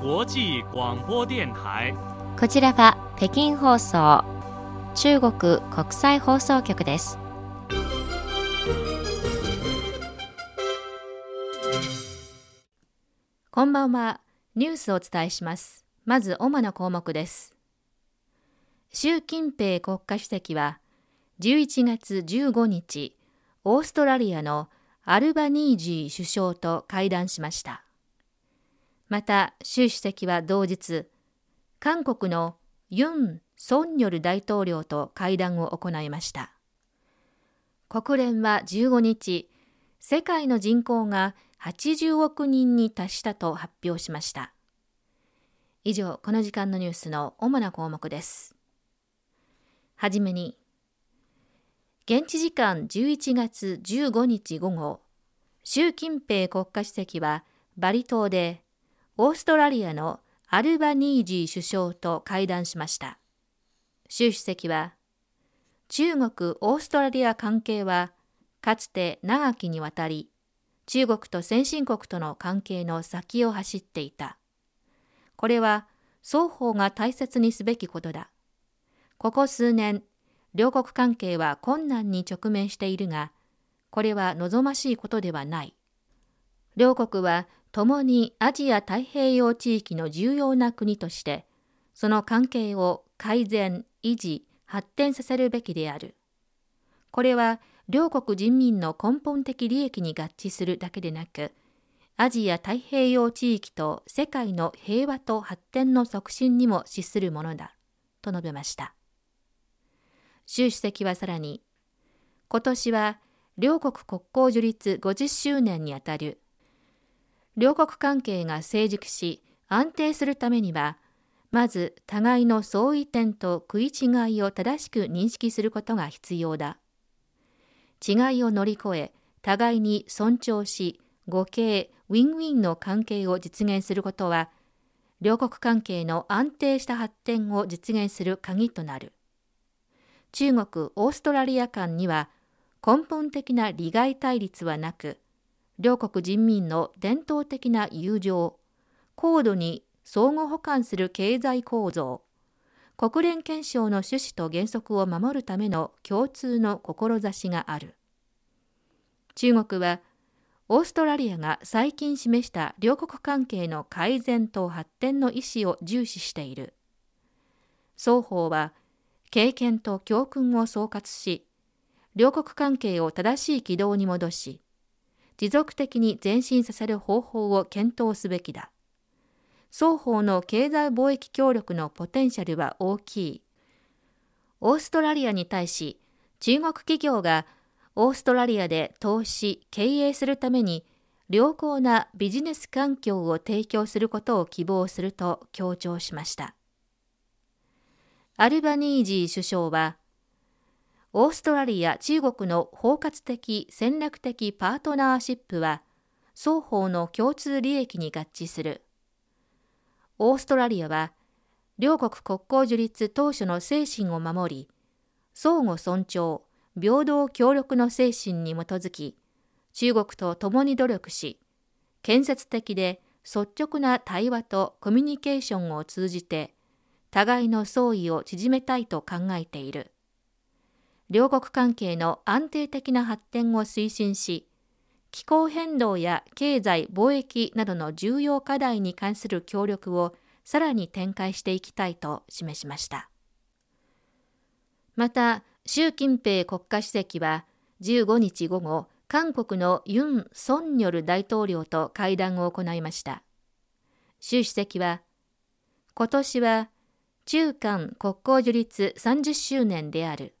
国際广播電台。こちらは北京放送中国国際放送局です。こんばんは。ニュースをお伝えします。まず主な項目です。習近平国家主席は11月15日オーストラリアのアルバニージー首相と会談しましたまた習主席は同日韓国のユン・ソンニョル大統領と会談を行いました。国連は15日世界の人口が80億人に達したと発表しました。以上この時間のニュースの主な項目です。はじめに現地時間11月15日午後習近平国家主席はバリ島でオーストラリアのアルバニージー首相と会談しました習主席は中国オーストラリア関係はかつて長きにわたり中国と先進国との関係の先を走っていた。これは双方が大切にすべきことだ。ここ数年、両国関係は困難に直面しているが、これは望ましいことではない。両国は共にアジア太平洋地域の重要な国として、その関係を改善、維持、発展させるべきである。これは両国人民の根本的利益に合致するだけでなく、アジア太平洋地域と世界の平和と発展の促進にも資するものだ、と述べました。習主席はさらに、今年は両国国交樹立50周年にあたる。両国関係が成熟し安定するためには、まず互いの相違点と食い違いを正しく認識することが必要だ。違いを乗り越え、互いに尊重し、互恵、ウィンウィンの関係を実現することは、両国関係の安定した発展を実現する鍵となる。中国、オーストラリア間には根本的な利害対立はなく、両国人民の伝統的な友情、高度に相互補完する経済構造、国連憲章の趣旨と原則を守るための共通の志がある。中国は、オーストラリアが最近示した両国関係の改善と発展の意思を重視している。双方は、経験と教訓を総括し、両国関係を正しい軌道に戻し、持続的に前進させる方法を検討すべきだ。双方の経済貿易協力のポテンシャルは大きい。オーストラリアに対し、中国企業がオーストラリアで投資、経営するために良好なビジネス環境を提供することを希望すると強調しました。アルバニージー首相は、オーストラリア中国の包括的戦略的パートナーシップは双方の共通利益に合致する。オーストラリアは、両国国交樹立当初の精神を守り、相互尊重、平等協力の精神に基づき、中国と共に努力し、建設的で率直な対話とコミュニケーションを通じて、互いの相違を縮めたいと考えている。両国関係の安定的な発展を推進し、気候変動や経済・貿易などの重要課題に関する協力をさらに展開していきたいと示しました。また、習近平国家主席は15日午後、韓国のユン・ソンニョル大統領と会談を行いました。習主席は、今年は中韓国交樹立30周年である。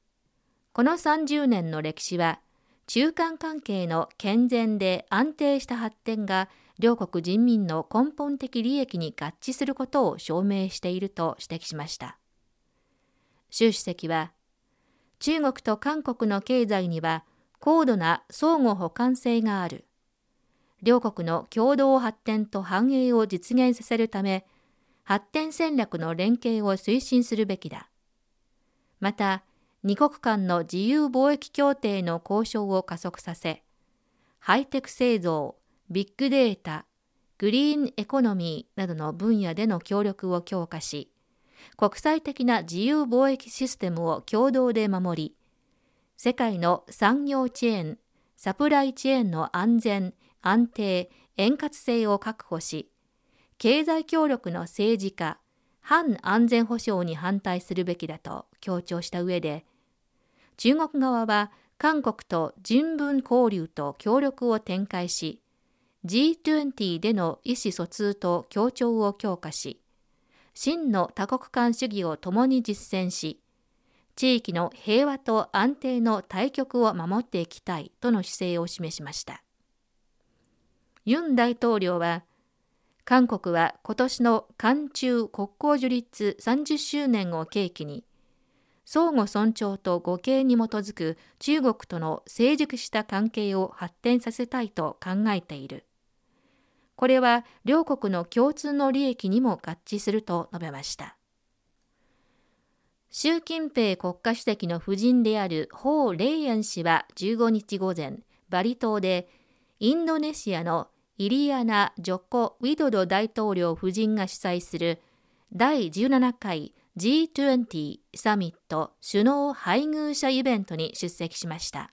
この30年の歴史は、中間関係の健全で安定した発展が両国人民の根本的利益に合致することを証明していると指摘しました。習主席は、中国と韓国の経済には高度な相互補完性がある。両国の共同発展と繁栄を実現させるため、発展戦略の連携を推進するべきだ。また、二国間の自由貿易協定の交渉を加速させ、ハイテク製造、ビッグデータ、グリーンエコノミーなどの分野での協力を強化し、国際的な自由貿易システムを共同で守り、世界の産業チェーン、サプライチェーンの安全、安定、円滑性を確保し、経済協力の政治化、反安全保障に反対するべきだと強調した上で、中国側は韓国と人文交流と協力を展開し、G20 での意思疎通と協調を強化し、真の多国間主義を共に実践し、地域の平和と安定の対局を守っていきたいとの姿勢を示しました。ユン大統領は、韓国は今年の韓中国交樹立30周年を契機に、相互尊重と互恵に基づく中国との成熟した関係を発展させたいと考えている。これは両国の共通の利益にも合致すると述べました。習近平国家主席の夫人であるホー・レイアン氏は15日午前、バリ島でインドネシアのイリアナ・ジョコ・ウィドド大統領夫人が主催する第17回 G20 サミット首脳配偶者イベントに出席しました。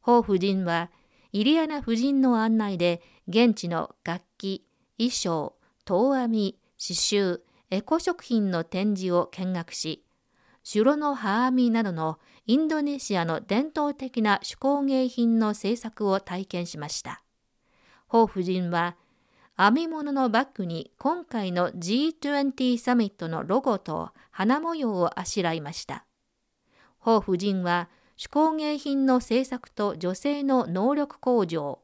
ホ夫人はイリアナ夫人の案内で現地の楽器、衣装、遠編み、刺繍、エコ食品の展示を見学し、シュロの葉編みなどのインドネシアの伝統的な手工芸品の制作を体験しました。ホ夫人は、編み物のバッグに今回の G20 サミットのロゴと花模様をあしらいました。ホ夫人は、手工芸品の制作と女性の能力向上、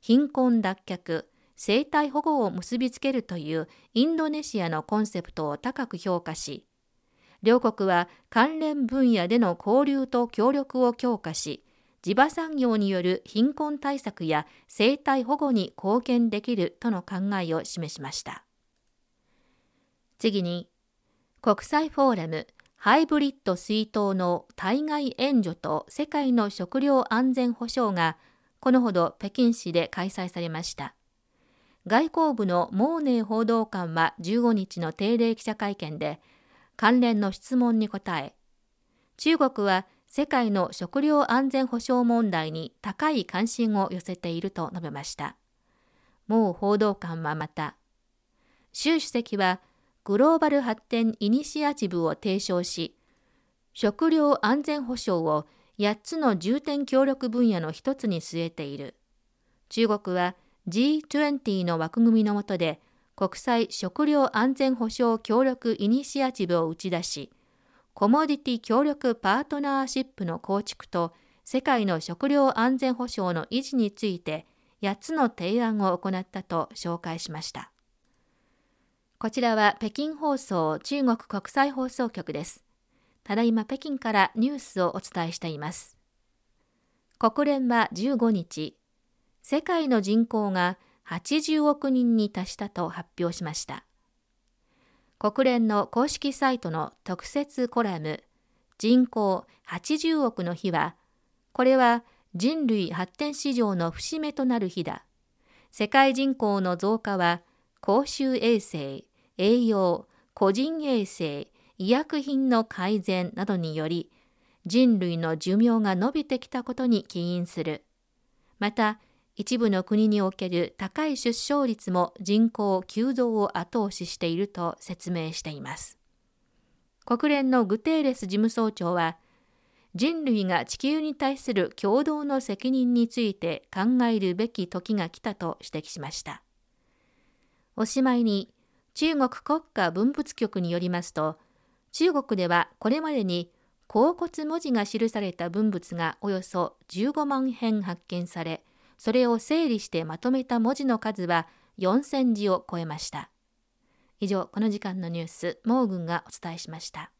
貧困脱却、生態保護を結びつけるというインドネシアのコンセプトを高く評価し、両国は関連分野での交流と協力を強化し、地場産業による貧困対策や生態保護に貢献できるとの考えを示しました。次に、国際フォーラムハイブリッド水筒の対外援助と世界の食料安全保障がこのほど北京市で開催されました。外交部のモーネー報道官は15日の定例記者会見で関連の質問に答え、中国は世界の食料安全保障問題に高い関心を寄せていると述べました。もう報道官はまた、習主席はグローバル発展イニシアチブを提唱し、食料安全保障を8つの重点協力分野の一つに据えている。中国は G20 の枠組みの下で国際食料安全保障協力イニシアチブを打ち出し、コモディティ協力パートナーシップの構築と世界の食料安全保障の維持について8つの提案を行ったと紹介しました。こちらは北京放送中国国際放送局です。ただいま北京からニュースをお伝えしています。国連は15日、世界の人口が80億人に達したと発表しました。国連の公式サイトの特設コラム人口80億の日は、これは人類発展史上の節目となる日だ。世界人口の増加は公衆衛生、栄養、個人衛生、医薬品の改善などにより人類の寿命が伸びてきたことに起因する。また、一部の国における高い出生率も人口急増を後押ししていると説明しています。国連のグテーレス事務総長は、人類が地球に対する共同の責任について考えるべき時が来たと指摘しました。おしまいに、中国国家文物局によりますと、中国ではこれまでに甲骨文字が記された文物がおよそ15万編発見され、それを整理してまとめた文字の数は4000字を超えました。以上、この時間のニュース、モーグンがお伝えしました。